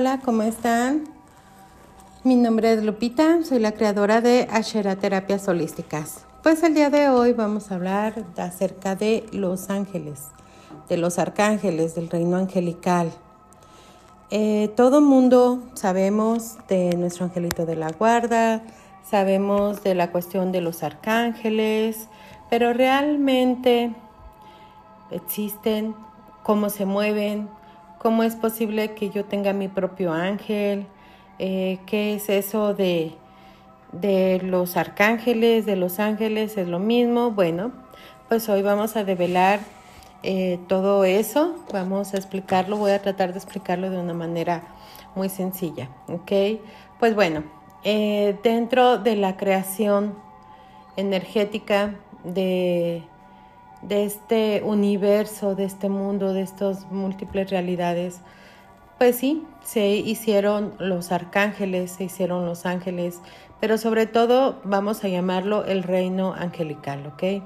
Hola, ¿cómo están? Mi nombre es Lupita, soy la creadora de Ashera Terapias Holísticas. Pues el día de hoy vamos a hablar acerca de los ángeles, de los arcángeles, del reino angelical. Eh, todo mundo sabemos de nuestro angelito de la guarda, sabemos de la cuestión de los arcángeles, pero realmente existen, cómo se mueven, cómo es posible que yo tenga mi propio ángel, eh, qué es eso de, de los arcángeles, de los ángeles, es lo mismo. Bueno, pues hoy vamos a develar eh, todo eso, vamos a explicarlo, voy a tratar de explicarlo de una manera muy sencilla, ¿ok? Pues bueno, eh, dentro de la creación energética de de este universo, de este mundo, de estas múltiples realidades, pues sí, se hicieron los arcángeles, se hicieron los ángeles, pero sobre todo vamos a llamarlo el reino angelical, ¿ok?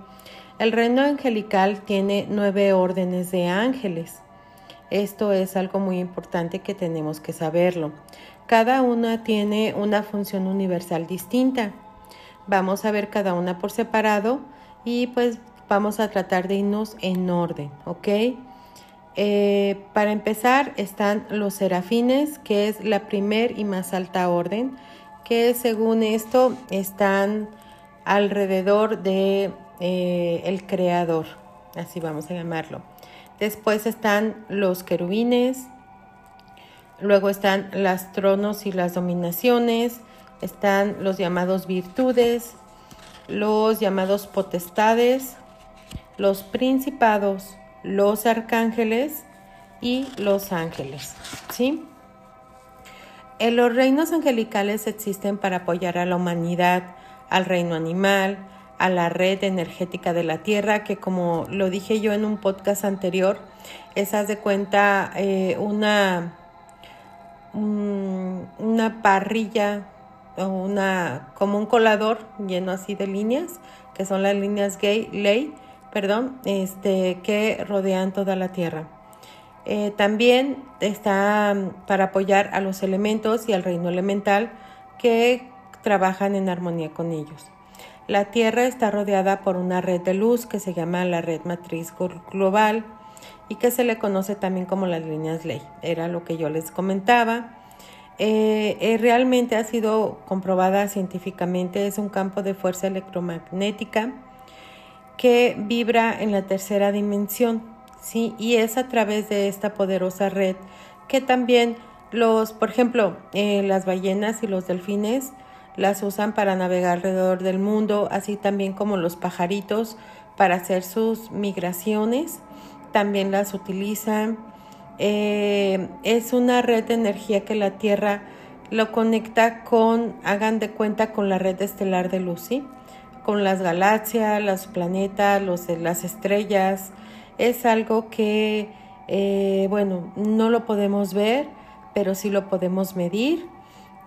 El reino angelical tiene nueve órdenes de ángeles. Esto es algo muy importante que tenemos que saberlo. Cada una tiene una función universal distinta. Vamos a ver cada una por separado y pues vamos a tratar de irnos en orden, ¿ok? Eh, para empezar están los serafines, que es la primer y más alta orden, que según esto están alrededor de eh, el creador, así vamos a llamarlo. Después están los querubines, luego están las tronos y las dominaciones, están los llamados virtudes, los llamados potestades, los principados, los arcángeles y los ángeles. ¿Sí? En los reinos angelicales existen para apoyar a la humanidad, al reino animal, a la red energética de la Tierra, que como lo dije yo en un podcast anterior, es, de cuenta, eh, una, una parrilla o una, como un colador lleno así de líneas, que son las líneas gay, ley, perdón, este, que rodean toda la Tierra. Eh, también está mm, para apoyar a los elementos y al reino elemental que trabajan en armonía con ellos. La Tierra está rodeada por una red de luz que se llama la red matriz global y que se le conoce también como las líneas ley. Era lo que yo les comentaba. Eh, eh, realmente ha sido comprobada científicamente, es un campo de fuerza electromagnética que vibra en la tercera dimensión, ¿sí? Y es a través de esta poderosa red que también los, por ejemplo, eh, las ballenas y los delfines las usan para navegar alrededor del mundo, así también como los pajaritos para hacer sus migraciones, también las utilizan. Eh, es una red de energía que la Tierra lo conecta con, hagan de cuenta, con la red estelar de luz, con las galaxias, los planetas, los, las estrellas. Es algo que, eh, bueno, no lo podemos ver, pero sí lo podemos medir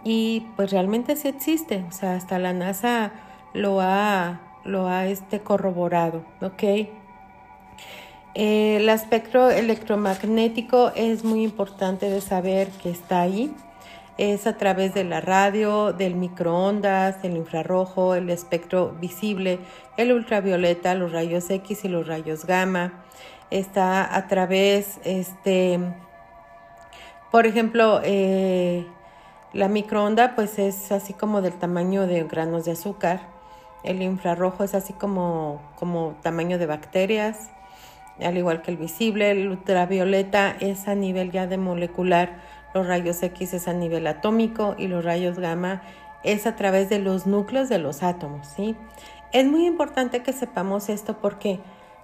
y pues realmente sí existe. O sea, hasta la NASA lo ha, lo ha este, corroborado, ¿ok? el espectro electromagnético es muy importante de saber que está ahí es a través de la radio, del microondas, el infrarrojo, el espectro visible, el ultravioleta, los rayos X y los rayos gamma. Está a través, este, por ejemplo, eh, la microonda pues es así como del tamaño de granos de azúcar. El infrarrojo es así como, como tamaño de bacterias, al igual que el visible. El ultravioleta es a nivel ya de molecular los rayos X es a nivel atómico y los rayos gamma es a través de los núcleos de los átomos, ¿sí? Es muy importante que sepamos esto porque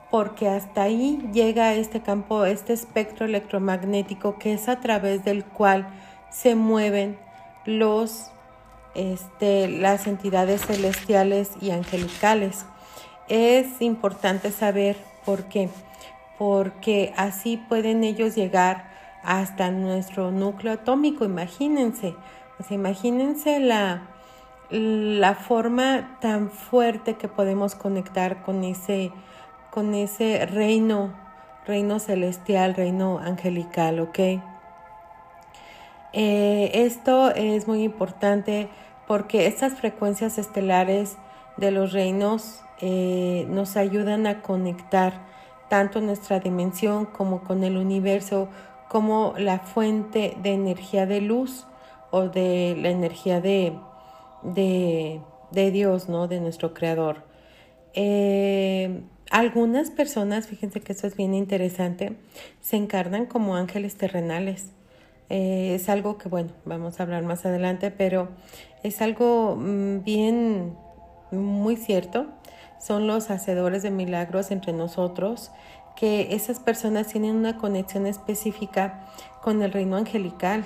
porque hasta ahí llega este campo, este espectro electromagnético que es a través del cual se mueven los este, las entidades celestiales y angelicales. Es importante saber por qué, porque así pueden ellos llegar hasta nuestro núcleo atómico, imagínense, imagínense la, la forma tan fuerte que podemos conectar con ese, con ese reino, reino celestial, reino angelical, ¿ok? Eh, esto es muy importante porque estas frecuencias estelares de los reinos eh, nos ayudan a conectar tanto nuestra dimensión como con el universo, como la fuente de energía de luz o de la energía de, de, Dios, ¿no? De nuestro Creador. Eh, algunas personas, fíjense que eso es bien interesante, se encarnan como ángeles terrenales. Eh, es algo que, bueno, vamos a hablar más adelante, pero es algo mm, bien, muy cierto. Son los hacedores de milagros entre nosotros, que esas personas tienen una conexión específica con el reino angelical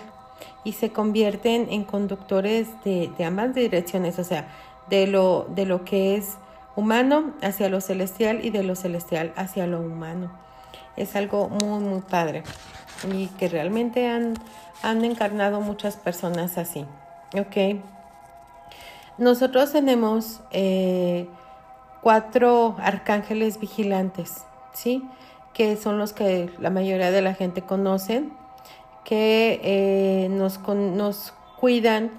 y se convierten en conductores de, de ambas direcciones, o sea, de lo, de lo que es humano hacia lo celestial y de lo celestial hacia lo humano. Es algo muy, muy padre y que realmente han, han encarnado muchas personas así. Ok. Nosotros tenemos eh, cuatro arcángeles vigilantes, ¿sí? Que son los que la mayoría de la gente conoce, que eh, nos, nos cuidan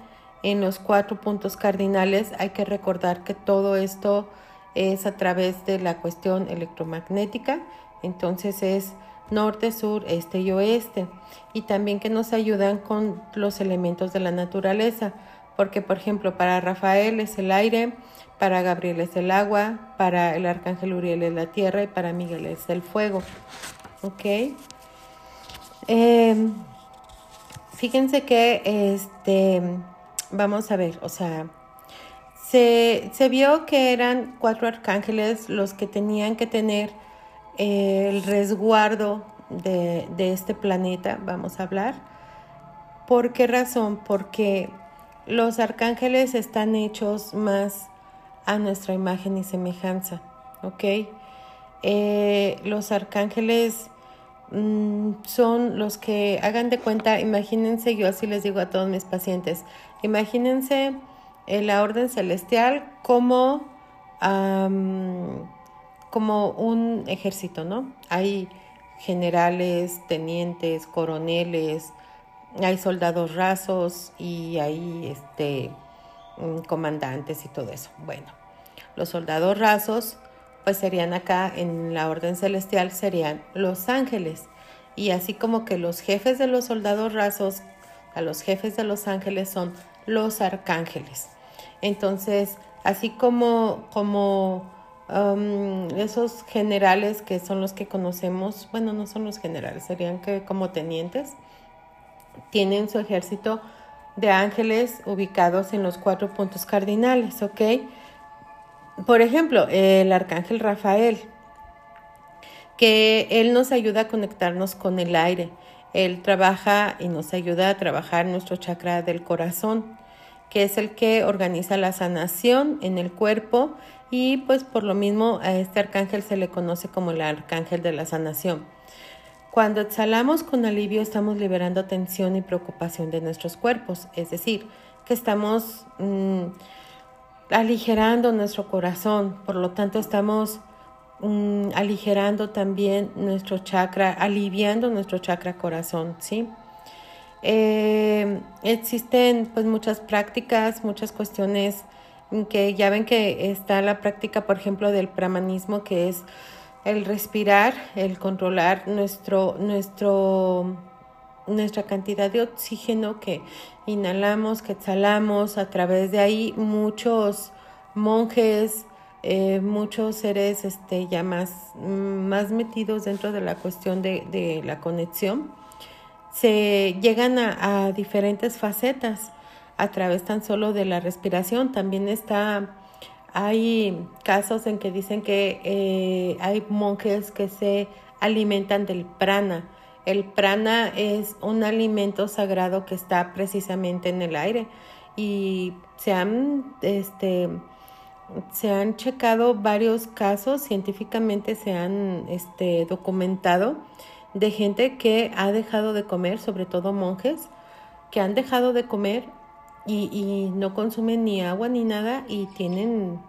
en los cuatro puntos cardinales. Hay que recordar que todo esto es a través de la cuestión electromagnética, entonces es norte, sur, este y oeste, y también que nos ayudan con los elementos de la naturaleza, porque por ejemplo para Rafael es el aire, para Gabriel es el agua, para el arcángel Uriel es la tierra y para Miguel es el fuego. ¿Ok? Em, fíjense que este, vamos a ver, o sea, se, vio que eran cuatro arcángeles los que tenían que tener eh, el resguardo de, este planeta, vamos a hablar. ¿Por qué razón? Porque los arcángeles están hechos más a nuestra imagen y semejanza, ¿ok? Eh, los arcángeles mm, son los que hagan de cuenta, imagínense, yo así les digo a todos mis pacientes, imagínense en la orden celestial como, como un ejército, ¿no? Hay generales, tenientes, coroneles, hay soldados rasos y hay este, comandantes y todo eso. Bueno, los soldados rasos pues serían acá en la orden celestial serían los ángeles y así como que los jefes de los soldados rasos a los jefes de los ángeles son los arcángeles. Entonces, así como, como um, esos generales que son los que conocemos, bueno, no son los generales, serían que como tenientes, tienen su ejército de ángeles ubicados en los cuatro puntos cardinales, ¿ok? Por ejemplo, el arcángel Rafael, que él nos ayuda a conectarnos con el aire. Él trabaja y nos ayuda a trabajar nuestro chakra del corazón que es el que organiza la sanación en el cuerpo y pues por lo mismo a este arcángel se le conoce como el arcángel de la sanación. Cuando exhalamos con alivio estamos liberando tensión y preocupación de nuestros cuerpos, es decir, que estamos mm, aligerando nuestro corazón, por lo tanto estamos mm, aligerando también nuestro chakra, aliviando nuestro chakra corazón, ¿sí? Eh, existen pues muchas prácticas, muchas cuestiones que ya ven que está la práctica, por ejemplo, del pramanismo, que es el respirar, el controlar nuestro, nuestro, nuestra cantidad de oxígeno que inhalamos, que exhalamos, a través de ahí muchos monjes, eh, muchos seres este, ya más, más metidos dentro de la cuestión de, de la conexión se llegan a, diferentes facetas a través tan solo de la respiración. También está, hay casos en que dicen que eh, hay monjes que se alimentan del prana. El prana es un alimento sagrado que está precisamente en el aire y se han, este, se han checado varios casos, científicamente se han este, documentado de gente que ha dejado de comer, sobre todo monjes, que han dejado de comer y, no consumen ni agua ni nada y tienen,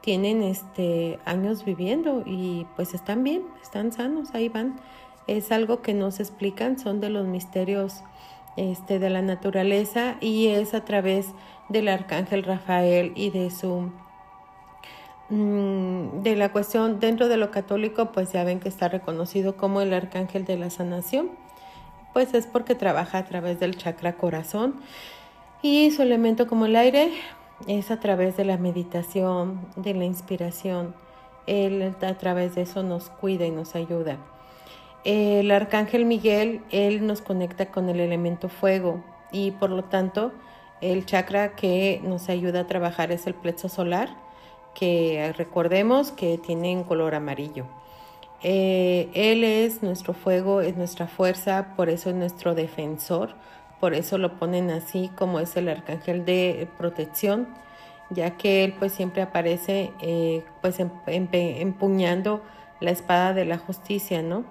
tienen este, años viviendo y pues están bien, están sanos, ahí van. Es algo que nos explican, son de los misterios este, de la naturaleza y es a través del arcángel Rafael y de su mm, de la cuestión dentro de lo católico pues ya ven que está reconocido como el arcángel de la sanación pues es porque trabaja a través del chakra corazón y su elemento como el aire es a través de la meditación de la inspiración él a través de eso nos cuida y nos ayuda el arcángel Miguel, él nos conecta con el elemento fuego y por lo tanto el chakra que nos ayuda a trabajar es el plexo solar, que recordemos que tiene un color amarillo. Eh, él es nuestro fuego, es nuestra fuerza, por eso es nuestro defensor, por eso lo ponen así como es el arcángel de protección, ya que él pues siempre aparece eh, pues em, empuñando la espada de la justicia, ¿no?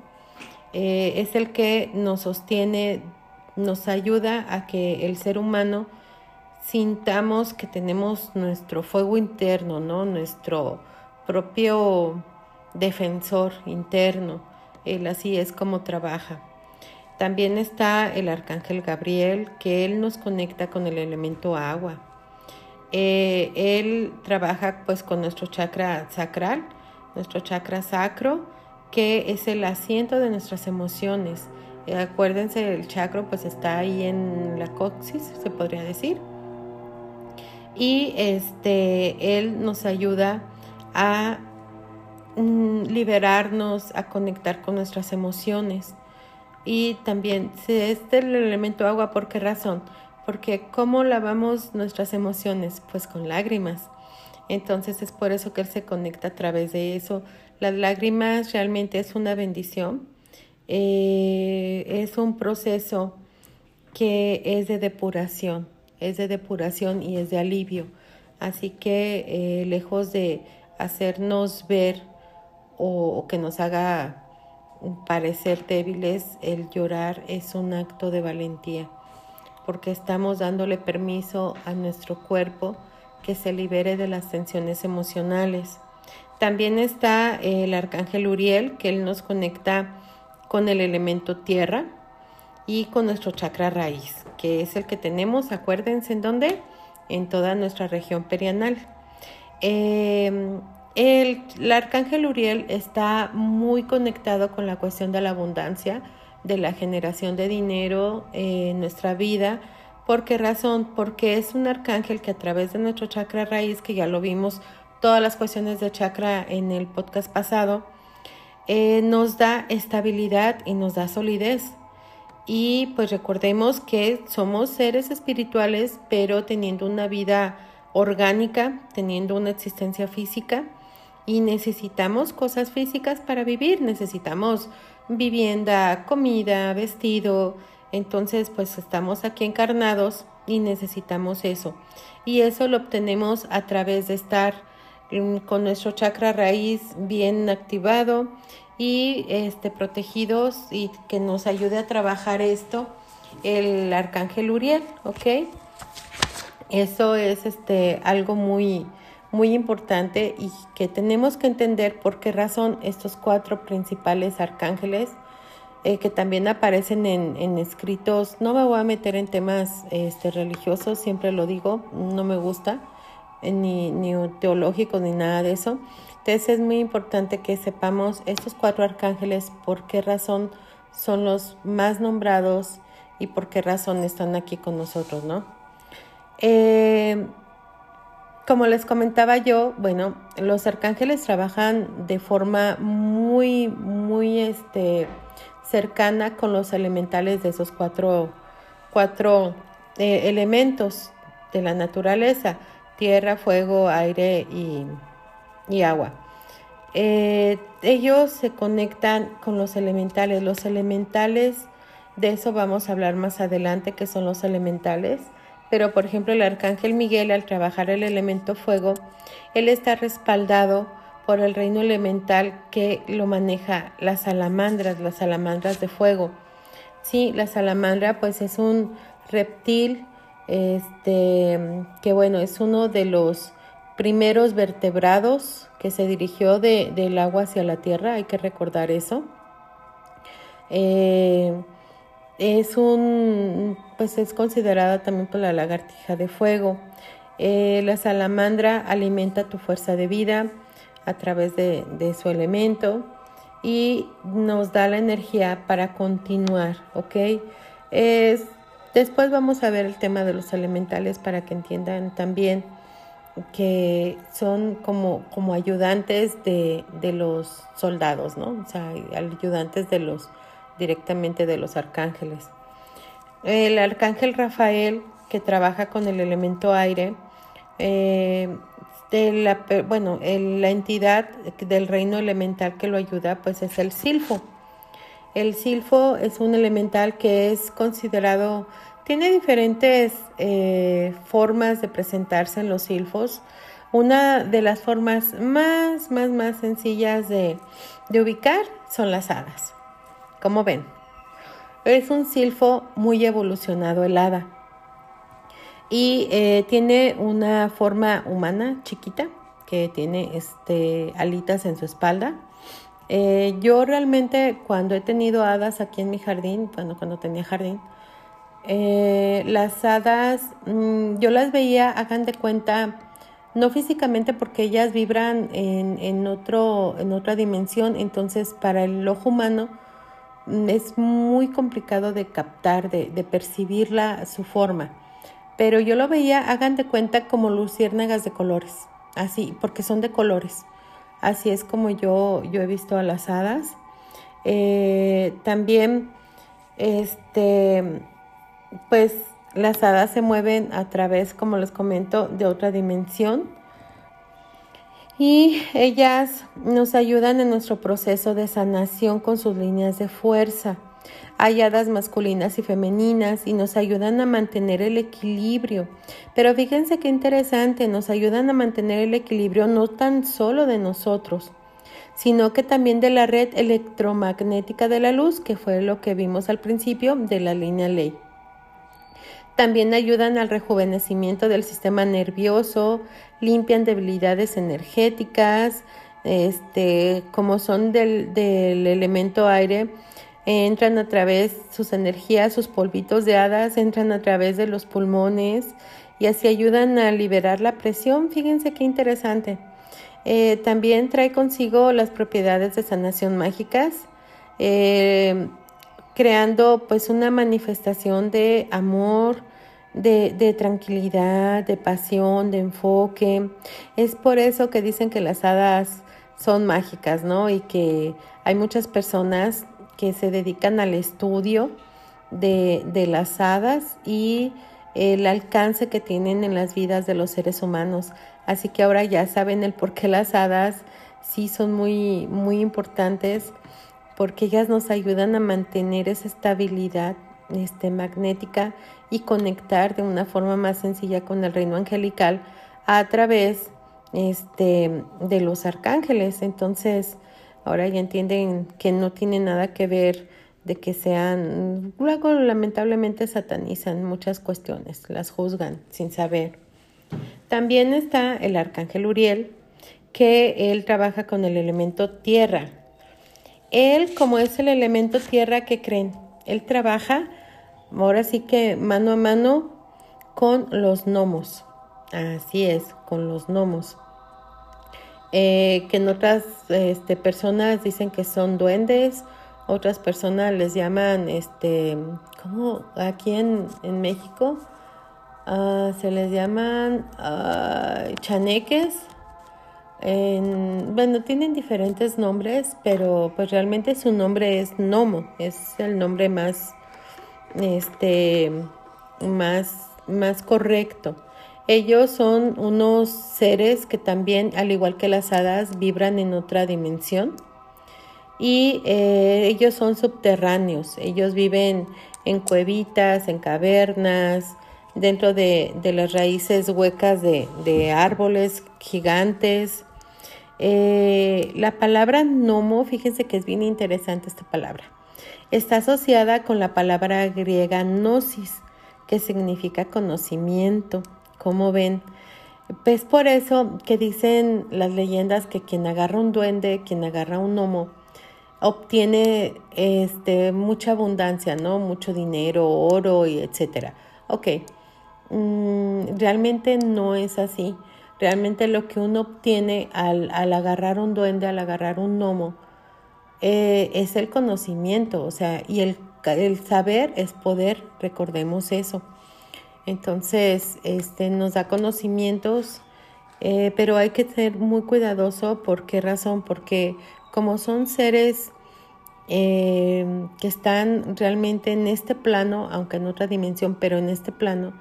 Eh, es el que nos sostiene, nos ayuda a que el ser humano sintamos que tenemos nuestro fuego interno, ¿no? Nuestro propio defensor interno. Él así es como trabaja. También está el arcángel Gabriel, que él nos conecta con el elemento agua. Eh, él trabaja pues con nuestro chakra sacral, nuestro chakra sacro, que es el asiento de nuestras emociones. Eh, acuérdense, el chakra pues está ahí en la coxis, se podría decir. Y este, él nos ayuda a mm, liberarnos, a conectar con nuestras emociones. Y también, este es el elemento agua, ¿por qué razón? Porque ¿cómo lavamos nuestras emociones? Pues con lágrimas. Entonces es por eso que Él se conecta a través de eso. Las lágrimas realmente es una bendición. Eh, es un proceso que es de depuración, es de depuración y es de alivio. Así que eh, lejos de hacernos ver o que nos haga parecer débiles, el llorar es un acto de valentía, porque estamos dándole permiso a nuestro cuerpo que se libere de las tensiones emocionales. También está el arcángel Uriel, que él nos conecta con el elemento tierra y con nuestro chakra raíz, que es el que tenemos, acuérdense en dónde, en toda nuestra región perianal. Em, el, arcángel Uriel está muy conectado con la cuestión de la abundancia, de la generación de dinero en nuestra vida, ¿Por qué razón? Porque es un arcángel que a través de nuestro chakra raíz, que ya lo vimos todas las cuestiones de chakra en el podcast pasado, eh, nos da estabilidad y nos da solidez. Y pues recordemos que somos seres espirituales, pero teniendo una vida orgánica, teniendo una existencia física y necesitamos cosas físicas para vivir, necesitamos vivienda, comida, vestido, entonces, pues estamos aquí encarnados y necesitamos eso. Y eso lo obtenemos a través de estar con nuestro chakra raíz bien activado y este protegidos y que nos ayude a trabajar esto el arcángel Uriel, ¿ok? Eso es este algo muy muy importante y que tenemos que entender por qué razón estos cuatro principales arcángeles eh, que también aparecen en, escritos. No me voy a meter en temas este, religiosos, siempre lo digo, no me gusta, eh, ni, ni teológicos ni nada de eso. Entonces es muy importante que sepamos estos cuatro arcángeles, por qué razón son los más nombrados y por qué razón están aquí con nosotros, ¿no? Eh, como les comentaba yo, bueno, los arcángeles trabajan de forma muy, muy, este, cercana con los elementales de esos cuatro, cuatro eh, elementos de la naturaleza, tierra, fuego, aire y, agua. Eh, ellos se conectan con los elementales. Los elementales, de eso vamos a hablar más adelante, que son los elementales. Pero, por ejemplo, el arcángel Miguel, al trabajar el elemento fuego, él está respaldado por el reino elemental que lo maneja las salamandras, las salamandras de fuego. Sí, la salamandra pues es un reptil este que bueno, es uno de los primeros vertebrados que se dirigió del agua hacia la tierra, hay que recordar eso. Eh, es un, pues es considerada también por la lagartija de fuego. Eh, la salamandra alimenta tu fuerza de vida a través de, su elemento y nos da la energía para continuar, ¿ok? Es, después vamos a ver el tema de los elementales para que entiendan también que son como, como ayudantes de, de los soldados, ¿no? O sea, ayudantes de los directamente de los arcángeles. El arcángel Rafael, que trabaja con el elemento aire, eh, la, bueno, la entidad del reino elemental que lo ayuda, pues es el silfo. El silfo es un elemental que es considerado, tiene diferentes eh, formas de presentarse en los silfos. Una de las formas más, más, más sencillas de, de ubicar son las hadas. Como ven, es un silfo muy evolucionado el hada y eh, tiene una forma humana chiquita que tiene este, alitas en su espalda. Eh, yo realmente cuando he tenido hadas aquí en mi jardín, bueno, cuando tenía jardín, eh, las hadas mm, yo las veía, hagan de cuenta, no físicamente porque ellas vibran en, en, otro, en otra dimensión, entonces para el ojo humano es muy complicado de captar, de, de percibirla, su forma. Pero yo lo veía, hagan de cuenta, como luciérnagas de colores, así, porque son de colores. Así es como yo, yo he visto a las hadas. Eh, también, este, pues las hadas se mueven a través, como les comento, de otra dimensión y ellas nos ayudan en nuestro proceso de sanación con sus líneas de fuerza. Hay hadas masculinas y femeninas y nos ayudan a mantener el equilibrio. Pero fíjense qué interesante, nos ayudan a mantener el equilibrio no tan solo de nosotros, sino que también de la red electromagnética de la luz, que fue lo que vimos al principio de la línea ley. También ayudan al rejuvenecimiento del sistema nervioso, limpian debilidades energéticas, este, como son del, del elemento aire, entran a través sus energías, sus polvitos de hadas, entran a través de los pulmones y así ayudan a liberar la presión. Fíjense qué interesante. Eh, también trae consigo las propiedades de sanación mágicas, eh, creando pues una manifestación de amor, de, de, tranquilidad, de pasión, de enfoque. Es por eso que dicen que las hadas son mágicas, ¿no? Y que hay muchas personas que se dedican al estudio de, de las hadas y el alcance que tienen en las vidas de los seres humanos. Así que ahora ya saben el por qué las hadas sí son muy, muy importantes porque ellas nos ayudan a mantener esa estabilidad este, magnética y conectar de una forma más sencilla con el reino angelical a través este, de los arcángeles. Entonces, ahora ya entienden que no tiene nada que ver de que sean, luego lamentablemente satanizan muchas cuestiones, las juzgan sin saber. También está el arcángel Uriel, que él trabaja con el elemento tierra. Él, como es el elemento tierra, que creen? Él trabaja ahora sí que mano a mano con los gnomos. Así es, con los gnomos. Eh, que en otras este, personas dicen que son duendes, otras personas les llaman, este, ¿cómo? Aquí en, México ah, se les llaman ah, chaneques. Bueno, tienen diferentes nombres, pero pues realmente su nombre es gnomo, es el nombre más este, más, más correcto. Ellos son unos seres que también, al igual que las hadas, vibran en otra dimensión y eh, ellos son subterráneos. Ellos viven en cuevitas, en cavernas, dentro de, las raíces huecas de, árboles gigantes. Eh, la palabra gnomo, fíjense que es bien interesante esta palabra está asociada con la palabra griega gnosis, que significa conocimiento. Como ven, pues por eso que dicen las leyendas que quien agarra un duende, quien agarra un gnomo, obtiene este, mucha abundancia, ¿no? Mucho dinero, oro y etcétera. Ok, mm, realmente no es así. Realmente lo que uno obtiene al, agarrar un duende, al agarrar un gnomo, eh, es el conocimiento, o sea, y el, el saber es poder, recordemos eso. Entonces, este, nos da conocimientos, eh, pero hay que ser muy cuidadoso. ¿Por qué razón? Porque como son seres eh, que están realmente en este plano, aunque en otra dimensión, pero en este plano,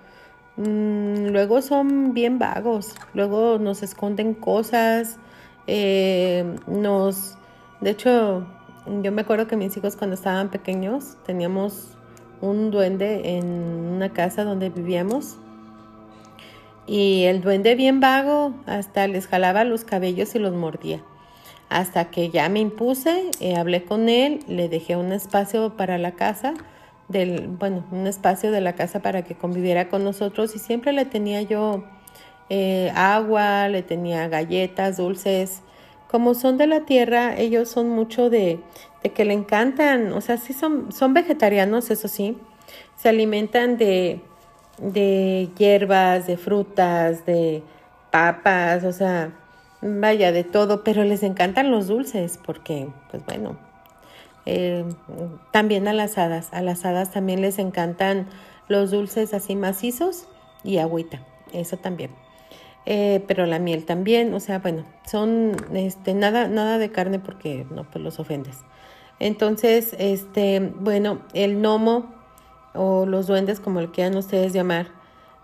mm, luego son bien vagos, luego nos esconden cosas, eh, nos, de hecho, yo me acuerdo que mis hijos cuando estaban pequeños teníamos un duende en una casa donde vivíamos y el duende bien vago hasta les jalaba los cabellos y los mordía. Hasta que ya me impuse, eh, hablé con él, le dejé un espacio para la casa, del, bueno, un espacio de la casa para que conviviera con nosotros y siempre le tenía yo eh, agua, le tenía galletas, dulces. Como son de la tierra, ellos son mucho de, de que le encantan, o sea, sí son, son vegetarianos, eso sí, se alimentan de, de hierbas, de frutas, de papas, o sea, vaya, de todo, pero les encantan los dulces porque, pues bueno, eh, también a las hadas, a las hadas también les encantan los dulces así macizos y agüita, eso también. Eh, pero la miel también, o sea, bueno, son este nada nada de carne porque no pues los ofendes. Entonces, este, bueno, el gnomo o los duendes como le quieran ustedes llamar,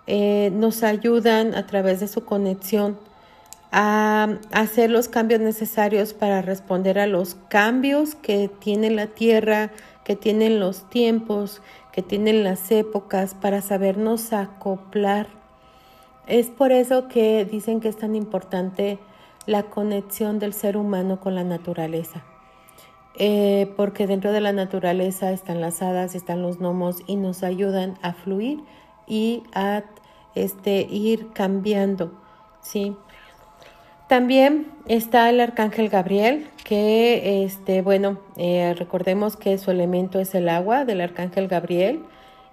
eh, nos ayudan a través de su conexión a hacer los cambios necesarios para responder a los cambios que tiene la tierra, que tienen los tiempos, que tienen las épocas, para sabernos acoplar. Es por eso que dicen que es tan importante la conexión del ser humano con la naturaleza. Eh, porque dentro de la naturaleza están las hadas, están los gnomos y nos ayudan a fluir y a este, ir cambiando, ¿sí? También está el arcángel Gabriel, que, este, bueno, eh, recordemos que su elemento es el agua del arcángel Gabriel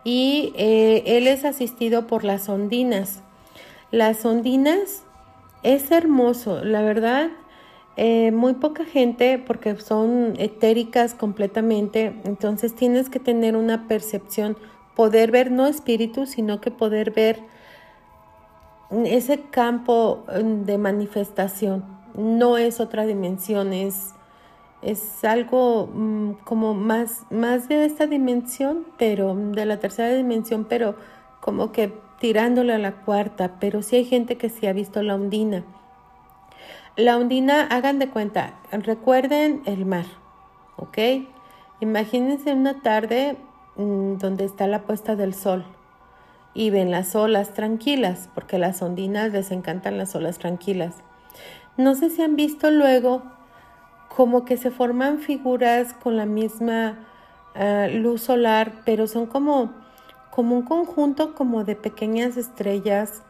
y eh, él es asistido por las ondinas. Las ondinas es hermoso, la verdad, eh, muy poca gente porque son etéricas completamente, entonces tienes que tener una percepción, poder ver no espíritus, sino que poder ver ese campo mm, de manifestación no es otra dimensión, es, es algo mm, como más, más de esta dimensión, pero de la tercera dimensión, pero como que tirándole a la cuarta, pero sí hay gente que sí ha visto la ondina. La ondina, hagan de cuenta, recuerden el mar, ¿ok? Imagínense una tarde mm, donde está la puesta del sol y ven las olas tranquilas, porque las ondinas les encantan las olas tranquilas. No sé si han visto luego como que se forman figuras con la misma ah, luz solar, pero son como, como un conjunto como de pequeñas estrellas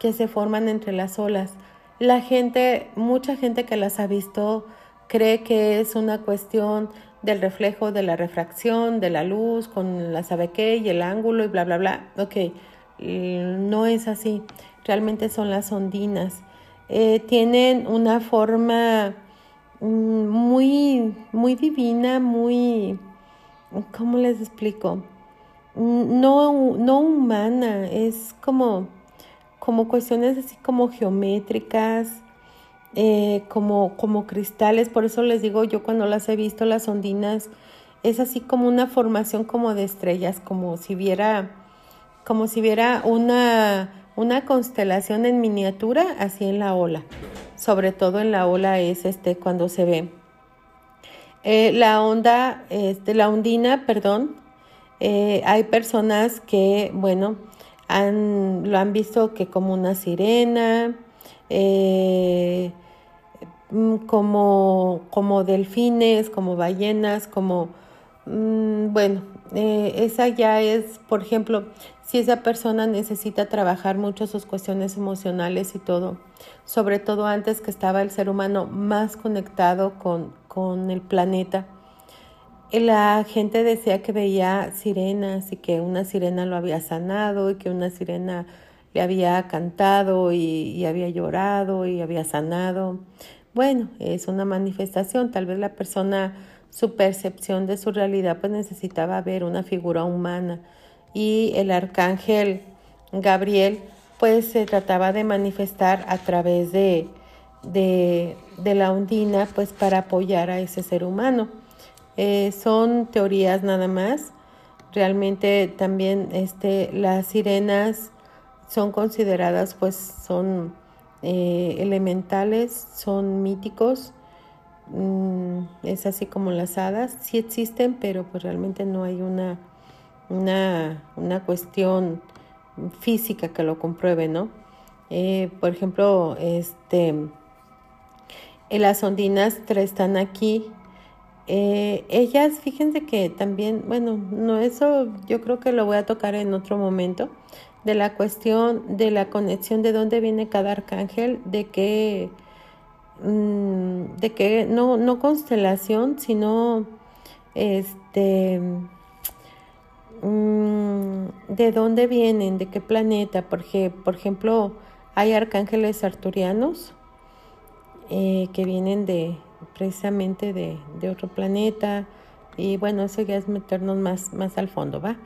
que se forman entre las olas. La gente, mucha gente que las ha visto cree que es una cuestión del reflejo de la refracción de la luz con la sabe qué y el ángulo y bla, bla, bla. Ok, no es así. Realmente son las ondinas. Eh, tienen una forma mm, muy, muy divina, muy, ¿cómo les explico? Mm, no, no humana, es como, como cuestiones así como geométricas, eh, como, como cristales, por eso les digo yo cuando las he visto, las ondinas, es así como una formación como de estrellas, como si viera, como si viera una, una constelación en miniatura así en la ola. Sobre todo en la ola es este cuando se ve. Eh, la onda, este, la ondina, perdón, eh, hay personas que, bueno, han, lo han visto que como una sirena, eh, Mm, como, como delfines, como ballenas, como, mm, bueno, eh, esa ya es, por ejemplo, si esa persona necesita trabajar mucho sus cuestiones emocionales y todo, sobre todo antes que estaba el ser humano más conectado con, con el planeta, la gente decía que veía sirenas y que una sirena lo había sanado y que una sirena le había cantado y, había llorado y había sanado. Bueno, es una manifestación. Tal vez la persona, su percepción de su realidad, pues necesitaba ver una figura humana. Y el arcángel Gabriel, pues se trataba de manifestar a través de, de, de la ondina, pues para apoyar a ese ser humano. Eh, son teorías nada más. Realmente también este, las sirenas son consideradas, pues son eh, elementales, son míticos. Mm, es así como las hadas, sí existen, pero pues realmente no hay una, una, una cuestión física que lo compruebe, ¿no? Eh, por ejemplo, este, las ondinas están aquí eh, ellas, fíjense que también, bueno, no eso yo creo que lo voy a tocar en otro momento, de la cuestión de la conexión de dónde viene cada arcángel, de qué, mm, de qué, no, no constelación, sino este, mm, de dónde vienen, de qué planeta, porque, por ejemplo, hay arcángeles arturianos eh, que vienen de, precisamente de, otro planeta. Y bueno, eso ya es meternos más, más al fondo, ¿va?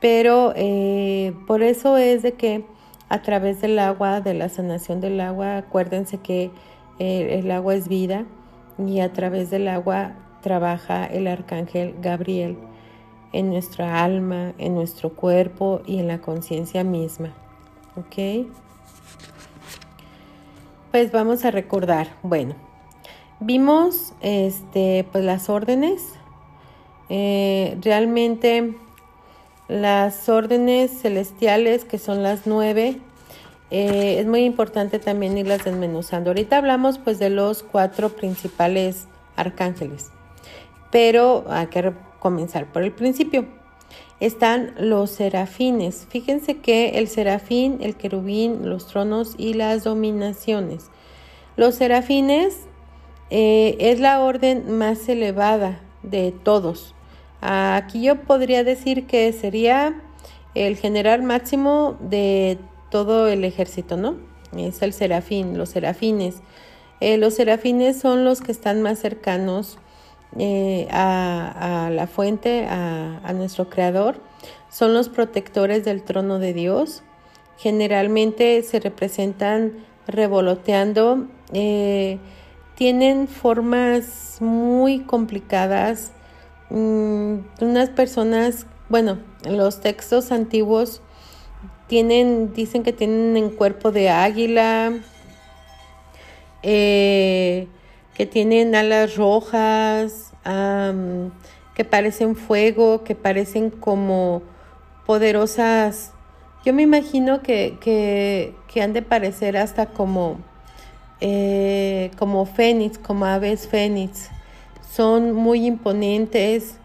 Pero eh, por eso es de que a través del agua, de la sanación del agua, acuérdense que eh, el agua es vida y a través del agua trabaja el arcángel Gabriel en nuestra alma, en nuestro cuerpo y en la conciencia misma. ¿Ok? Pues vamos a recordar. Bueno, Vimos este, pues las órdenes. Eh, realmente las órdenes celestiales, que son las nueve, eh, es muy importante también irlas desmenuzando. Ahorita hablamos pues de los cuatro principales arcángeles, pero hay que comenzar por el principio. Están los serafines. Fíjense que el serafín, el querubín, los tronos y las dominaciones. Los serafines eh, es la orden más elevada de todos. Aquí yo podría decir que sería el general máximo de todo el ejército, ¿no? Es el serafín, los serafines. Eh, los serafines son los que están más cercanos eh, a, la fuente, a, nuestro creador. Son los protectores del trono de Dios. Generalmente se representan revoloteando tienen formas muy complicadas. Mm, unas personas, bueno, los textos antiguos tienen, dicen que tienen en cuerpo de águila, eh, que tienen alas rojas, que parecen fuego, que parecen como poderosas. Yo me imagino que, que han de parecer hasta como eh, como fénix, como aves fénix. Son muy imponentes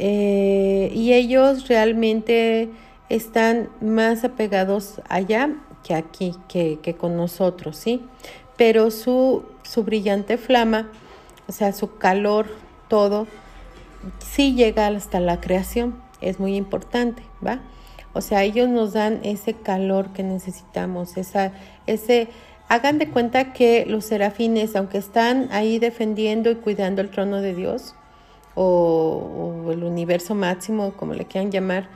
eh, y ellos realmente están más apegados allá que aquí, que, con nosotros, ¿sí? Pero su, su brillante flama, o sea, su calor, todo, sí llega hasta la creación, es muy importante, ¿va? O sea, ellos nos dan ese calor que necesitamos, esa, ese, Hagan de cuenta que los serafines, aunque están ahí defendiendo y cuidando el trono de Dios, o, el universo máximo, como le quieran llamar,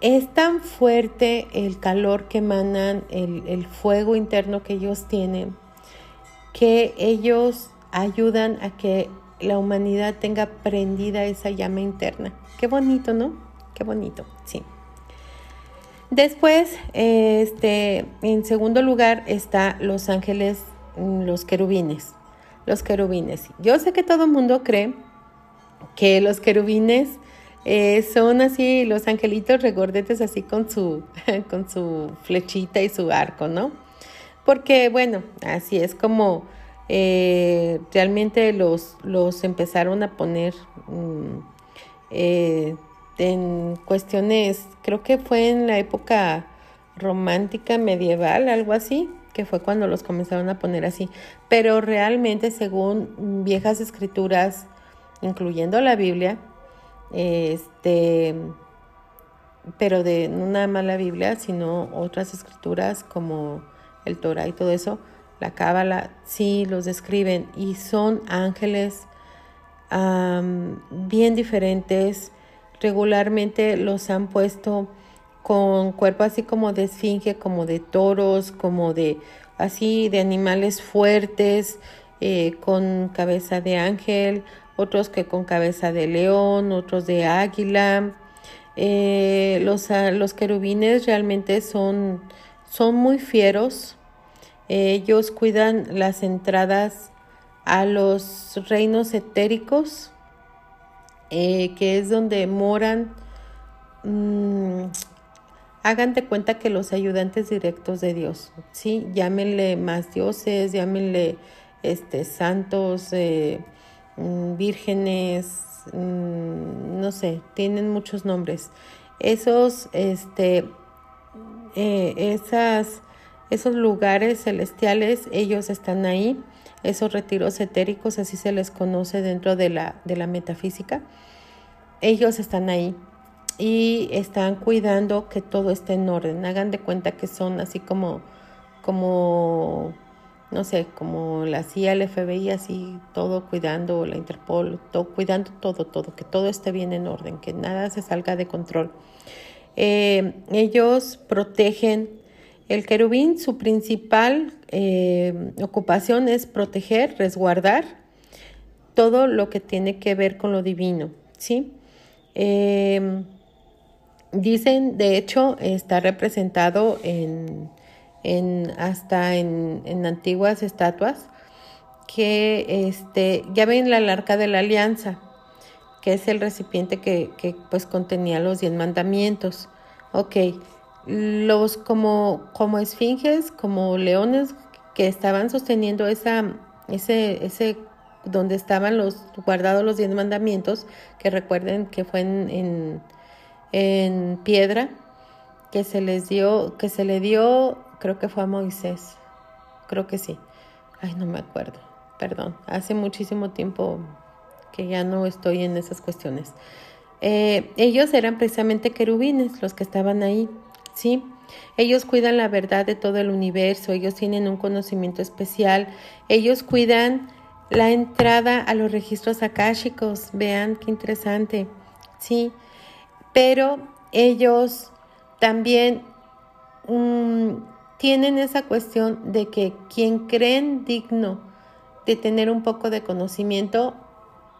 es tan fuerte el calor que emanan, el, el fuego interno que ellos tienen, que ellos ayudan a que la humanidad tenga prendida esa llama interna. Qué bonito, ¿no? Qué bonito, sí. Después, este, en segundo lugar está los ángeles, mm, los querubines. Los querubines. Yo sé que todo el mundo cree que los querubines eh, son así, los angelitos regordetes así con su, con su flechita y su arco, ¿no? Porque, bueno, así es como eh, realmente los, los empezaron a poner mm, eh, en cuestiones, creo que fue en la época romántica medieval, algo así, que fue cuando los comenzaron a poner así. Pero realmente, según viejas escrituras incluyendo la Biblia, este, pero de no nada más la Biblia, sino otras escrituras como el Torah y todo eso, la Cábala, sí los describen y son ángeles bien diferentes. Regularmente los han puesto con cuerpo así como de esfinge, como de toros, como de así de animales fuertes, eh, con cabeza de ángel, otros que con cabeza de león, otros de águila. Eh, los, ah, los, querubines realmente son, son muy fieros. ellos cuidan las entradas a los reinos etéricos, eh, que es donde moran. Mm, de cuenta que los ayudantes directos de Dios, ¿sí? Llámenle más dioses, llámenle este, santos, eh, mm, vírgenes, mm, no sé, tienen muchos nombres. Esos, este, eh, esas, esos lugares celestiales, ellos están ahí, esos retiros etéricos, así se les conoce dentro de la, de la metafísica, ellos están ahí y están cuidando que todo esté en orden. Hagan de cuenta que son así como, como no sé, como la CIA, el FBI, así todo cuidando, la Interpol, todo, cuidando todo, todo, que todo esté bien en orden, que nada se salga de control. Eh, ellos protegen el querubín, su principal eh, ocupación es proteger, resguardar todo lo que tiene que ver con lo divino, ¿sí? Eh, dicen, de hecho, está representado en en, hasta en, en antiguas estatuas, que este, ya ven la arca de la alianza, que es el recipiente que, que pues contenía los diez mandamientos. Ok, los como, como esfinges, como leones que estaban sosteniendo esa, ese, ese, donde estaban los guardados los diez mandamientos, que recuerden que fue en, en, en piedra, que se les dio, que se le dio creo que fue a Moisés, creo que sí, ay no me acuerdo, perdón, hace muchísimo tiempo que ya no estoy en esas cuestiones. Eh, ellos eran precisamente querubines los que estaban ahí, ¿sí? Ellos cuidan la verdad de todo el universo, ellos tienen un conocimiento especial, ellos cuidan la entrada a los registros akáshicos, vean qué interesante, ¿sí? Pero ellos también um, tienen esa cuestión de que quien creen digno de tener un poco de conocimiento,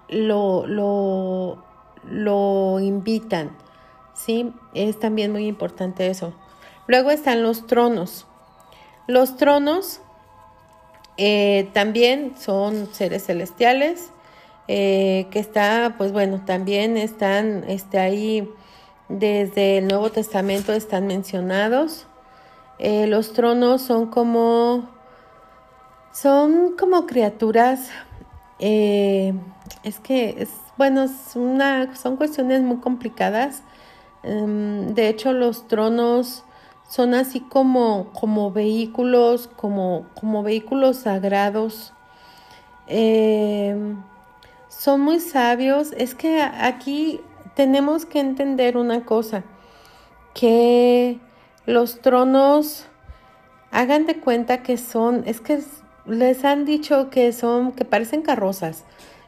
lo, lo, lo invitan. ¿Sí? Es también muy importante eso. Luego están los tronos. Los tronos eh, también son seres celestiales eh, que está, pues bueno, también están este, ahí desde el Nuevo Testamento están mencionados. Eh, los tronos son como, son como criaturas, es que, es, bueno, es una, son cuestiones muy complicadas. Em, de hecho, los tronos son así como, como vehículos, como, como vehículos sagrados. Em, son muy sabios. Es que aquí tenemos que entender una cosa, que los tronos, hagan de cuenta que son, es que les han dicho que son, que parecen carrozas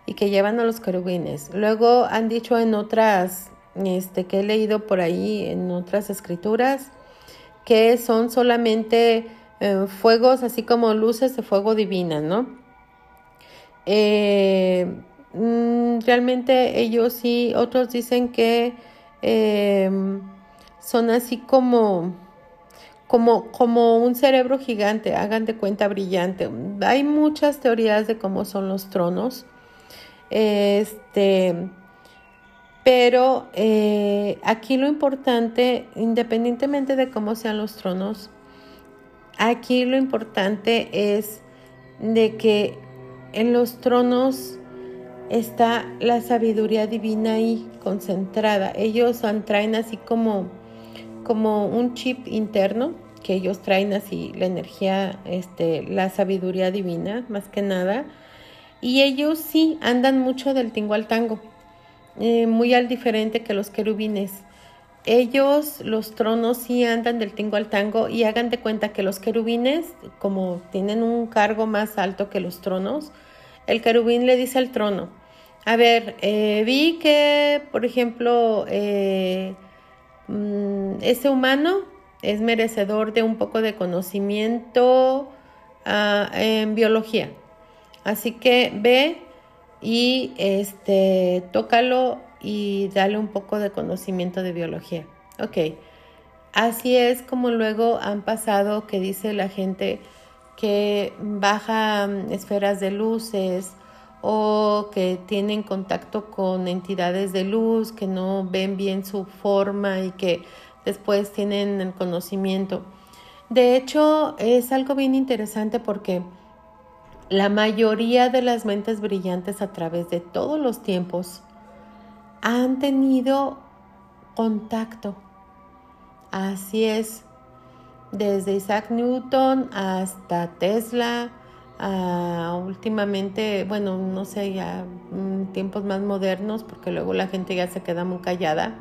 y que llevan a los querubines. Luego han dicho en otras, este, que he leído por ahí en otras escrituras, que son solamente eh, fuegos, así como luces de fuego divinas, ¿no? Eh, mm, realmente ellos sí, otros dicen que eh, son así como como, como un cerebro gigante, hagan de cuenta brillante. Hay muchas teorías de cómo son los tronos. Este, pero eh, aquí lo importante, independientemente de cómo sean los tronos, aquí lo importante es de que en los tronos está la sabiduría divina ahí concentrada. Ellos traen así como como un chip interno que ellos traen así la energía, este, la sabiduría divina, más que nada. Y ellos sí andan mucho del tingo al tango, eh, muy al diferente que los querubines. Ellos, los tronos, sí andan del tingo al tango y hagan de cuenta que los querubines, como tienen un cargo más alto que los tronos, el querubín le dice al trono, a ver, eh, vi que, por ejemplo, eh, mm, ese humano es merecedor de un poco de conocimiento ah, en biología. Así que ve y este, tócalo y dale un poco de conocimiento de biología. Ok, así es como luego han pasado que dice la gente que baja mm, esferas de luces o que tienen contacto con entidades de luz que no ven bien su forma y que después tienen el conocimiento. De hecho, es algo bien interesante porque la mayoría de las mentes brillantes a través de todos los tiempos han tenido contacto. Así es, desde Isaac Newton hasta Tesla, últimamente, bueno, no sé, ya mm, tiempos más modernos, porque luego la gente ya se queda muy callada,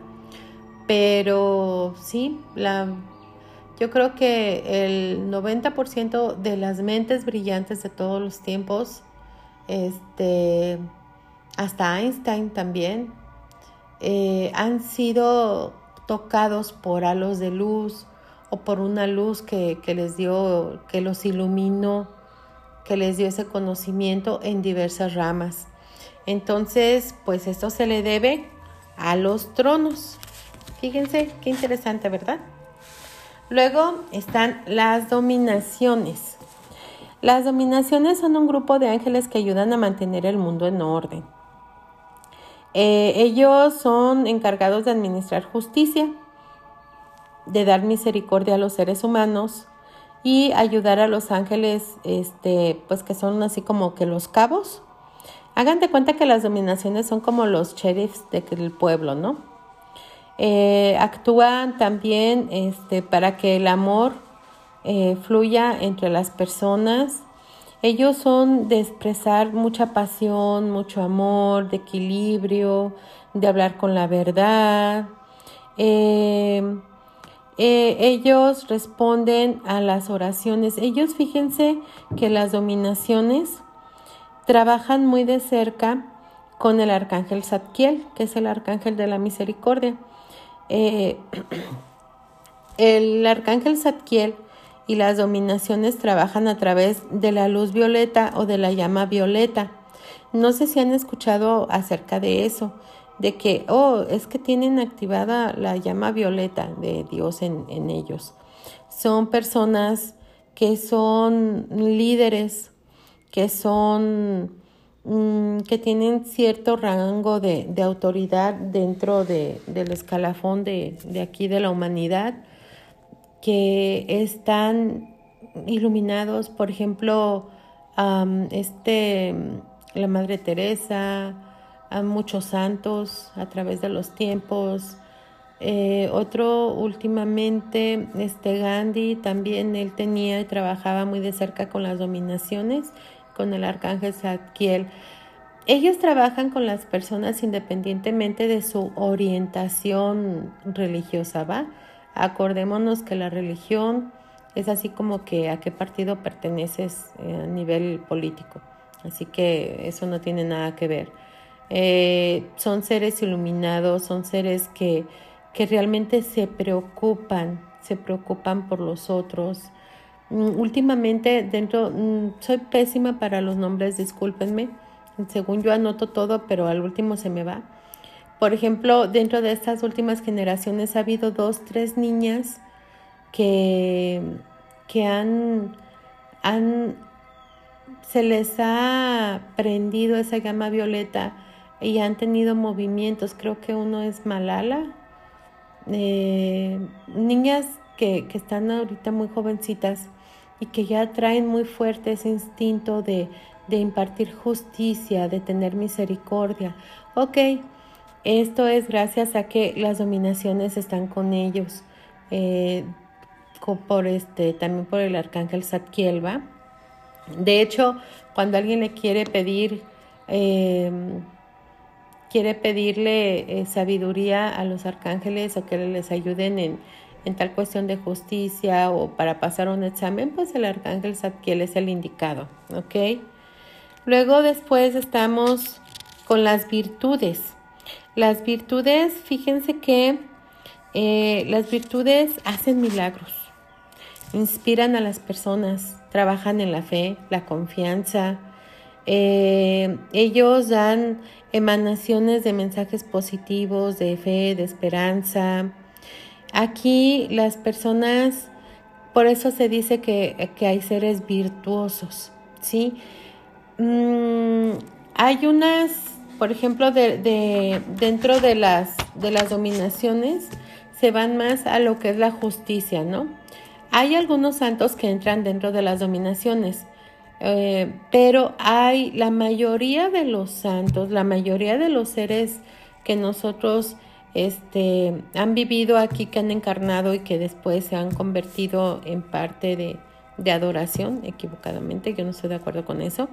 pero sí, la yo creo que el 90% de las mentes brillantes de todos los tiempos, este, hasta Einstein también, eh, han sido tocados por halos de luz o por una luz que, que les dio, que los iluminó, que les dio ese conocimiento en diversas ramas. Entonces, pues esto se le debe a los tronos. Fíjense qué interesante, ¿verdad? Luego están las dominaciones. Las dominaciones son un grupo de ángeles que ayudan a mantener el mundo en orden. Eh, ellos son encargados de administrar justicia, de dar misericordia a los seres humanos y ayudar a los ángeles, este, pues que son así como que los cabos. Hagan de cuenta que las dominaciones son como los sheriffs del pueblo, ¿no? Eh, actúan también este, para que el amor eh, fluya entre las personas. Ellos son de expresar mucha pasión, mucho amor, de equilibrio, de hablar con la verdad. Eh, ellos responden a las oraciones. Ellos fíjense que las dominaciones trabajan muy de cerca con el arcángel Zadkiel, que es el arcángel de la misericordia. Eh, el arcángel Zadkiel y las dominaciones trabajan a través de la luz violeta o de la llama violeta. No sé si han escuchado acerca de eso, de que, oh, es que tienen activada la llama violeta de Dios en, en ellos. Son personas que son líderes, que son Mm, que tienen cierto rango de, autoridad dentro de, del escalafón de, aquí de la humanidad, que están iluminados, por ejemplo, este, la Madre Teresa, a muchos santos a través de los tiempos. Eh, otro últimamente, este Gandhi, también él tenía y trabajaba muy de cerca con las dominaciones con el arcángel Zadkiel. Ellos trabajan con las personas independientemente de su orientación religiosa, ¿va? Acordémonos que la religión es así como que a qué partido perteneces eh, a nivel político. Así que eso no tiene nada que ver. Eh, son seres iluminados, son seres que, que realmente se preocupan, se preocupan por los otros, últimamente dentro, mm, soy pésima para los nombres, discúlpenme. Según yo anoto todo, pero al último se me va. Por ejemplo, dentro de estas últimas generaciones ha habido dos, tres niñas que, que han, han, se les ha prendido esa gama violeta y han tenido movimientos. Creo que uno es Malala. Eh, niñas que, que están ahorita muy jovencitas y que ya traen muy fuerte ese instinto de, de impartir justicia, de tener misericordia. Ok, esto es gracias a que las dominaciones están con ellos, eh, por este, también por el arcángel Zadkiel, De hecho, cuando alguien le quiere pedir, eh, quiere pedirle eh, sabiduría a los arcángeles o que les ayuden en, en, tal cuestión de justicia o para pasar un examen, pues el arcángel Zadkiel es el indicado, ¿ok? Luego después estamos con las virtudes. Las virtudes, fíjense que eh, las virtudes hacen milagros, inspiran a las personas, trabajan en la fe, la confianza. Eh, ellos dan emanaciones de mensajes positivos, de fe, de esperanza. Aquí las personas, por eso se dice que, que hay seres virtuosos, ¿sí? Mm, hay unas, por ejemplo, de, dentro de las, de las dominaciones, se van más a lo que es la justicia, ¿no? Hay algunos santos que entran dentro de las dominaciones, eh, pero hay la mayoría de los santos, la mayoría de los seres que nosotros este, han vivido aquí, que han encarnado y que después se han convertido en parte de, adoración, equivocadamente, yo no estoy de acuerdo con eso.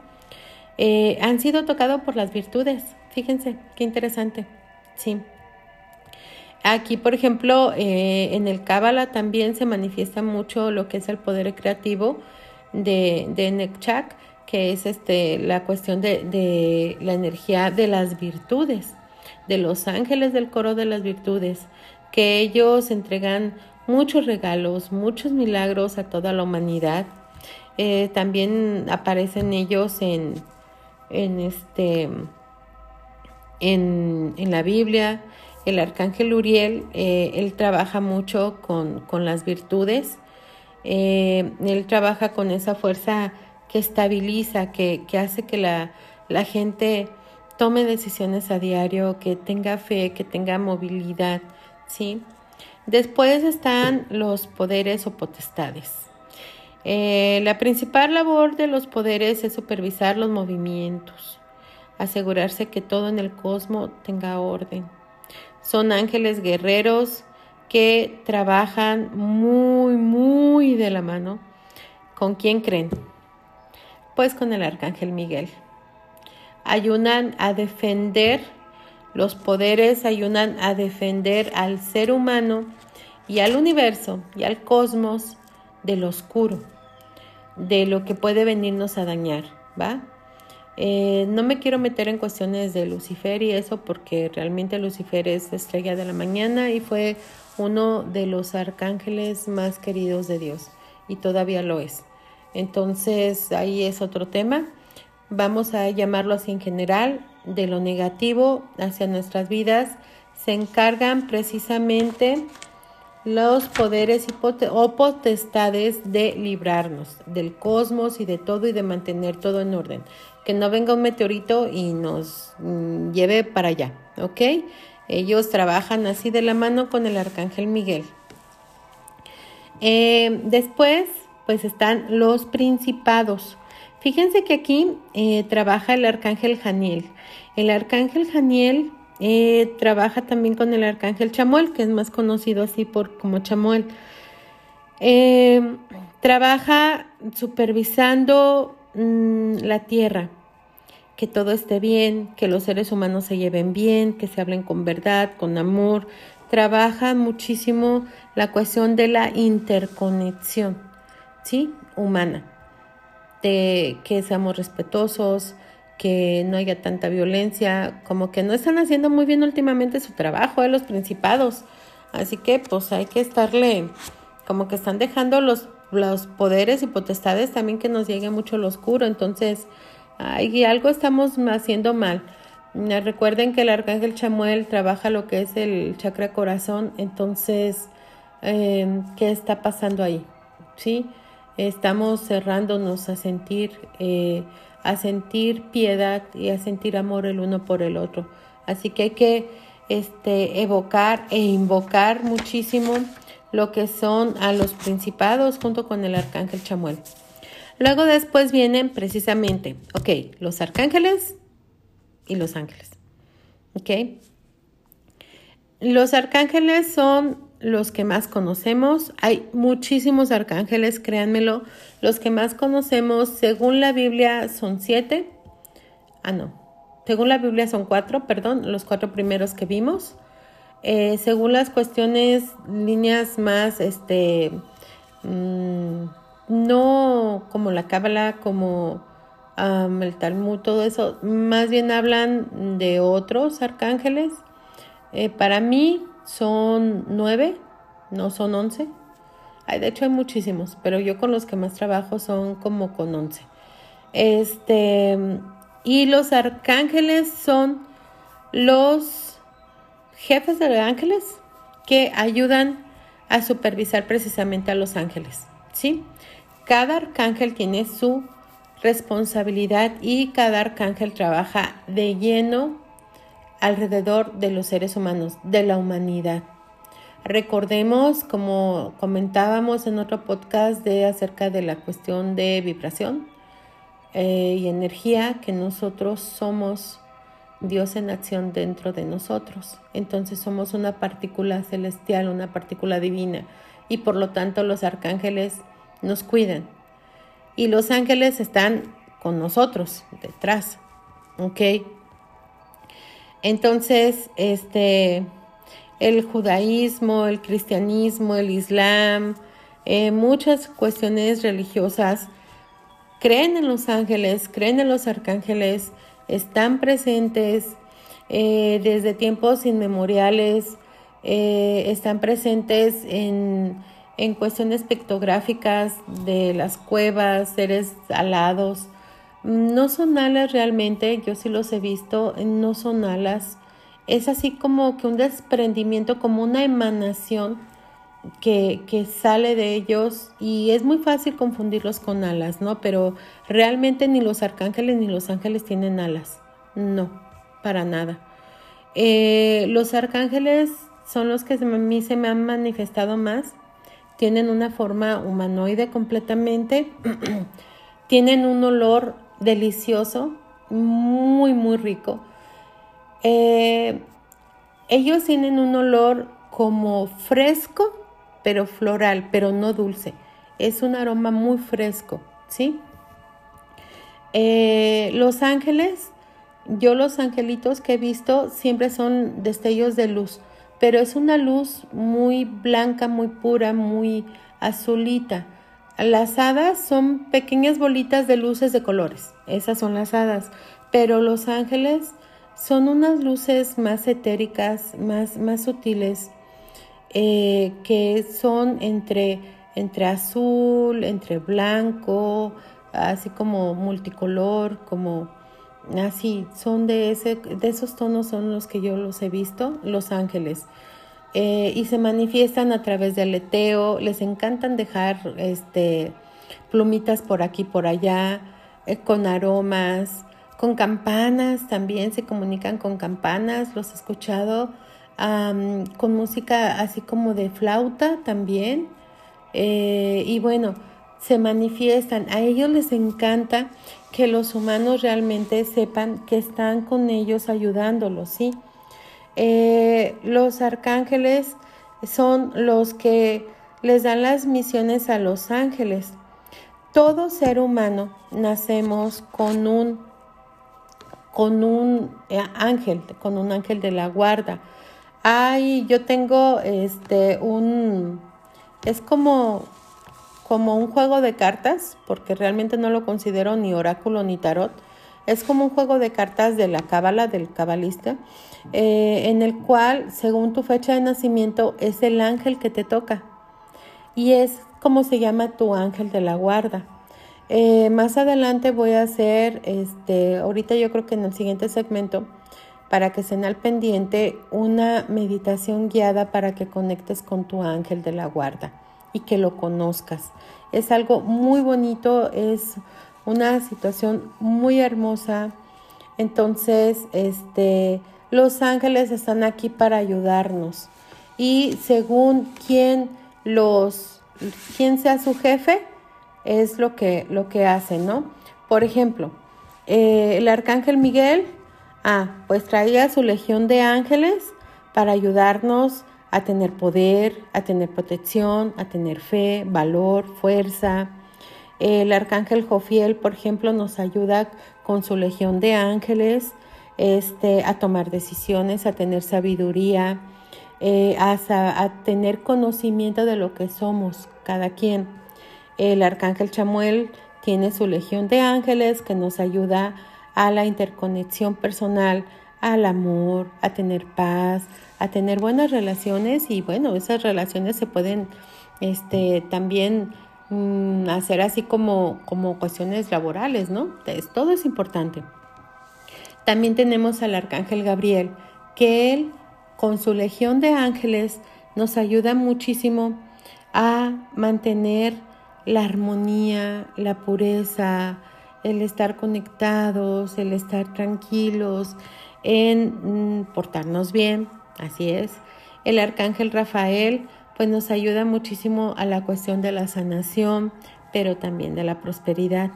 Eh, han sido tocados por las virtudes. Fíjense, qué interesante. Sí. Aquí, por ejemplo, eh, en el Cábala también se manifiesta mucho lo que es el poder creativo de, de Nekchak, que es este, la cuestión de la energía de las virtudes, de los ángeles del coro de las virtudes, que ellos entregan muchos regalos, muchos milagros a toda la humanidad. Eh, también aparecen ellos en, en este en, la Biblia, el arcángel Uriel, eh, él trabaja mucho con, las virtudes, eh, él trabaja con esa fuerza que estabiliza, que, hace que la, la, gente tome decisiones a diario, que tenga fe, que tenga movilidad, ¿sí? Después están los poderes o potestades. Eh, la principal labor de los poderes es supervisar los movimientos, asegurarse que todo en el cosmos tenga orden. Son ángeles guerreros que trabajan muy, muy de la mano. ¿Con quién creen? Pues con el arcángel Miguel. Ayudan a defender los poderes, ayudan a defender al ser humano y al universo y al cosmos del oscuro de lo que puede venirnos a dañar, ¿va? Eh, no me quiero meter en cuestiones de Lucifer y eso porque realmente Lucifer es estrella de la mañana y fue uno de los arcángeles más queridos de Dios y todavía lo es. Entonces ahí es otro tema. Vamos a llamarlo así en general, de lo negativo hacia nuestras vidas. Se encargan precisamente los poderes o potestades de librarnos del cosmos y de todo y de mantener todo en orden. Que no venga un meteorito y nos mm, lleve para allá, ¿ok? Ellos trabajan así de la mano con el arcángel Miguel. Eh, después, pues están los principados. Fíjense que aquí eh, trabaja el arcángel Janiel. El arcángel Janiel eh, trabaja también con el arcángel Chamuel, que es más conocido así por como Chamuel. Eh, trabaja supervisando mm, la tierra, que todo esté bien, que los seres humanos se lleven bien, que se hablen con verdad, con amor. Trabaja muchísimo la cuestión de la interconexión, ¿sí? Humana, de que seamos respetuosos, que no haya tanta violencia, como que no están haciendo muy bien últimamente su trabajo de los principados. Así que pues hay que estarle, como que están dejando los, los poderes y potestades también que nos llegue mucho lo oscuro. Entonces, hay algo estamos haciendo mal. Recuerden que el arcángel Chamuel trabaja lo que es el chakra corazón, entonces, eh, ¿qué está pasando ahí? ¿Sí? Estamos cerrándonos a sentir eh, a sentir piedad y a sentir amor el uno por el otro. Así que hay que este, evocar e invocar muchísimo lo que son a los principados junto con el arcángel Chamuel. Luego después vienen precisamente, ok, los arcángeles y los ángeles. Ok. Los arcángeles son los que más conocemos. Hay muchísimos arcángeles, créanmelo. Los que más conocemos, según la Biblia, son siete. Ah, no. Según la Biblia son cuatro, perdón, los cuatro primeros que vimos. Eh, según las cuestiones, líneas más, este, mm, no como la Cábala, como el Talmud, todo eso, más bien hablan de otros arcángeles. Eh, para mí son nueve, no son once. de hecho hay muchísimos, pero yo con los que más trabajo son como con once. Este, y los arcángeles son los jefes de ángeles que ayudan a supervisar precisamente a los ángeles, ¿sí? Cada arcángel tiene su responsabilidad y cada arcángel trabaja de lleno alrededor de los seres humanos, de la humanidad. Recordemos, como comentábamos en otro podcast de acerca de la cuestión de vibración eh, y energía, que nosotros somos Dios en acción dentro de nosotros. Entonces somos una partícula celestial, una partícula divina, y por lo tanto los arcángeles nos cuidan. Y los ángeles están con nosotros, detrás. ¿Ok? Entonces, este, el judaísmo, el cristianismo, el islam, eh, muchas cuestiones religiosas creen en los ángeles, creen en los arcángeles, están presentes eh, desde tiempos inmemoriales, eh, están presentes en, en cuestiones pictográficas de las cuevas, seres alados, no son alas realmente, yo sí los he visto, no son alas. Es así como que un desprendimiento, como una emanación que, que, sale de ellos y es muy fácil confundirlos con alas, ¿no? Pero realmente ni los arcángeles ni los ángeles tienen alas. No, para nada. Eh, los arcángeles son los que a mí se me han manifestado más. Tienen una forma humanoide completamente. tienen un olor delicioso, muy, muy rico. Eh, ellos tienen un olor como fresco, pero floral, pero no dulce. Es un aroma muy fresco, ¿sí? Eh, los ángeles, yo los angelitos que he visto siempre son destellos de luz, pero es una luz muy blanca, muy pura, muy azulita. Las hadas son pequeñas bolitas de luces de colores, esas son las hadas, pero los ángeles son unas luces más etéricas, más, más sutiles, eh, que son entre, entre azul, entre blanco, así como multicolor, como así, son de, ese, de esos tonos son los que yo los he visto, los ángeles. Eh, y se manifiestan a través del aleteo, les encantan dejar este, plumitas por aquí, por allá, eh, con aromas, con campanas, también se comunican con campanas, los he escuchado, con música así como de flauta también. Eh, y bueno, se manifiestan, a ellos les encanta que los humanos realmente sepan que están con ellos ayudándolos, ¿sí? Eh, los arcángeles son los que les dan las misiones a los ángeles. Todo ser humano nacemos con un con un eh, ángel, con un ángel de la guarda. Ay, yo tengo este un es como como un juego de cartas, porque realmente no lo considero ni oráculo ni tarot es como un juego de cartas de la cábala, del cabalista, eh, en el cual, según tu fecha de nacimiento, es el ángel que te toca. Y es como se llama tu ángel de la guarda. Eh, más adelante voy a hacer, este, ahorita yo creo que en el siguiente segmento, para que estén al pendiente, una meditación guiada para que conectes con tu ángel de la guarda y que lo conozcas. Es algo muy bonito, es una situación muy hermosa. Entonces, este, los ángeles están aquí para ayudarnos. Y según quién los, quién sea su jefe, es lo que, lo que hace, ¿no? Por ejemplo, eh, el arcángel Miguel, ah, pues traía su legión de ángeles para ayudarnos a tener poder, a tener protección, a tener fe, valor, fuerza. El arcángel Jofiel, por ejemplo, nos ayuda con su legión de ángeles este, a tomar decisiones, a tener sabiduría, eh, a, a tener conocimiento de lo que somos cada quien. El arcángel Chamuel tiene su legión de ángeles que nos ayuda a la interconexión personal, al amor, a tener paz, a tener buenas relaciones y bueno, esas relaciones se pueden este, también mm, hacer así como, como cuestiones laborales, ¿no? todo es importante. También tenemos al arcángel Gabriel, que él con su legión de ángeles nos ayuda muchísimo a mantener la armonía, la pureza, el estar conectados, el estar tranquilos, en mm, portarnos bien, así es. El arcángel Rafael pues nos ayuda muchísimo a la cuestión de la sanación, pero también de la prosperidad.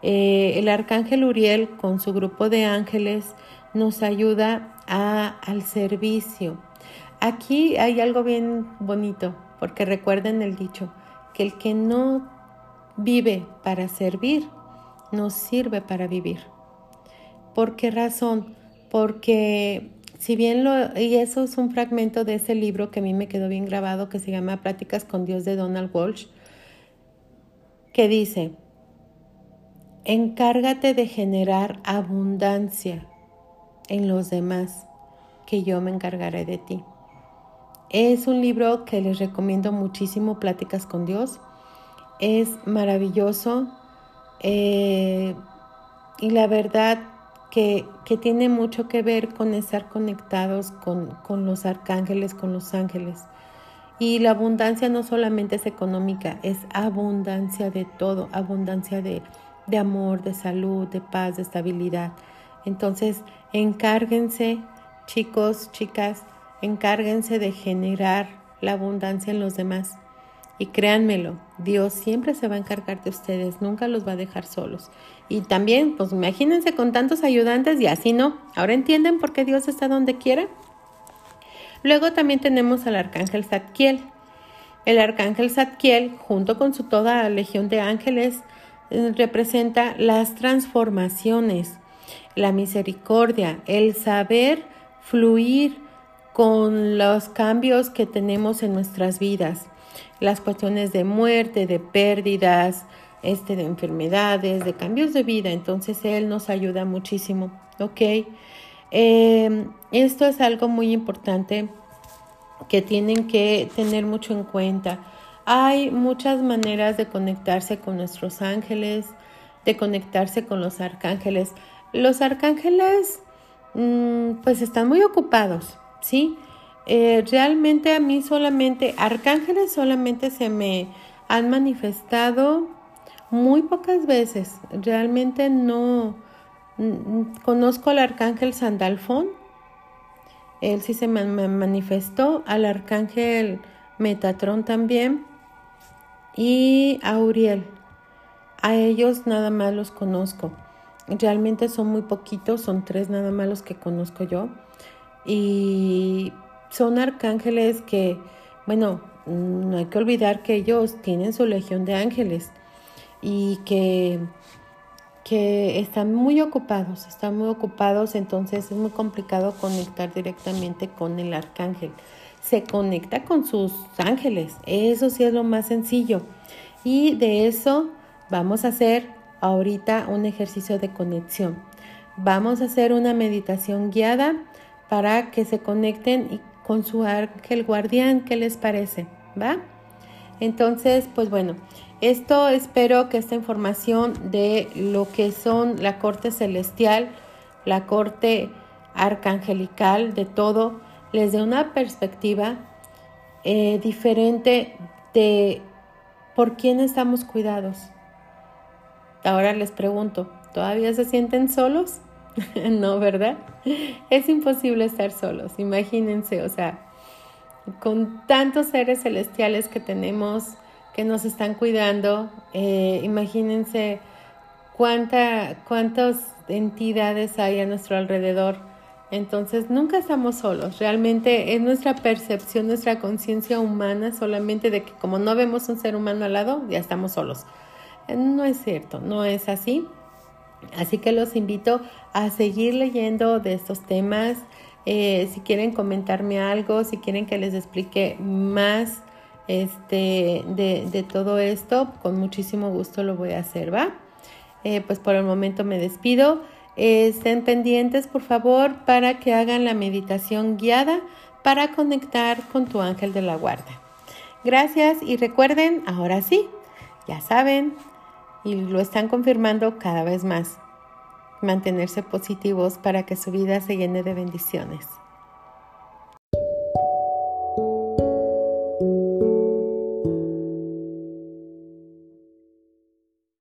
Eh, el arcángel Uriel con su grupo de ángeles nos ayuda a, al servicio. Aquí hay algo bien bonito, porque recuerden el dicho, que el que no vive para servir, no sirve para vivir. ¿Por qué razón? Porque si bien lo, y eso es un fragmento de ese libro que a mí me quedó bien grabado, que se llama Pláticas con Dios de Donald Walsh, que dice, encárgate de generar abundancia en los demás, que yo me encargaré de ti. Es un libro que les recomiendo muchísimo, Pláticas con Dios. Es maravilloso eh, y la verdad que, tiene mucho que ver con estar conectados con, con los arcángeles, con los ángeles. Y la abundancia no solamente es económica, es abundancia de todo, abundancia de, de amor, de salud, de paz, de estabilidad. Entonces, encárguense, chicos, chicas, encárguense de generar la abundancia en los demás. Y créanmelo, Dios siempre se va a encargar de ustedes, nunca los va a dejar solos. Y también, pues imagínense con tantos ayudantes y así no. ¿Ahora entienden por qué Dios está donde quiera? Luego también tenemos al arcángel Zadkiel. El arcángel Zadkiel, junto con su toda legión de ángeles, eh, representa las transformaciones, la misericordia, el saber fluir con los cambios que tenemos en nuestras vidas, las cuestiones de muerte, de pérdidas, este, de enfermedades, de cambios de vida. Entonces Él nos ayuda muchísimo, ¿ok? Em, esto es algo muy importante que tienen que tener mucho en cuenta. Hay muchas maneras de conectarse con nuestros ángeles, de conectarse con los arcángeles. Los arcángeles mm, pues están muy ocupados, ¿sí? Eh, realmente a mí solamente, arcángeles solamente se me han manifestado muy pocas veces. Realmente no conozco al arcángel Sandalfón. Él sí se me, manifestó. Al arcángel Metatron también. Y a Uriel. A ellos nada más los conozco. Realmente son muy poquitos, son tres nada más los que conozco yo. Y son arcángeles que, bueno, no hay que olvidar que ellos tienen su legión de ángeles y que, que están muy ocupados, están muy ocupados, entonces es muy complicado conectar directamente con el arcángel. Se conecta con sus ángeles, eso sí es lo más sencillo. Y de eso vamos a hacer ahorita un ejercicio de conexión. Vamos a hacer una meditación guiada para que se conecten con su ángel guardián. ¿Qué les parece? ¿Va? Entonces, pues bueno, esto espero que esta información de lo que son la corte celestial, la corte arcangelical, de todo, les dé una perspectiva eh, diferente de por quién estamos cuidados. Ahora les pregunto, ¿todavía se sienten solos? no, ¿verdad? Es imposible estar solos, imagínense, o sea, con tantos seres celestiales que tenemos, que nos están cuidando, eh, imagínense cuánta, cuántas entidades hay a nuestro alrededor Entonces nunca estamos solos, realmente es nuestra percepción, nuestra conciencia humana solamente de que como no vemos un ser humano al lado, ya estamos solos. Eh, no es cierto, no es así. Así que los invito a seguir leyendo de estos temas. Eh, si quieren comentarme algo, si quieren que les explique más este, de, todo esto, con muchísimo gusto lo voy a hacer, ¿va? Eh, pues por el momento me despido. estén pendientes, por favor, para que hagan la meditación guiada para conectar con tu ángel de la guarda. Gracias y recuerden, ahora sí, ya saben, y lo están confirmando cada vez más. Mantenerse positivos para que su vida se llene de bendiciones.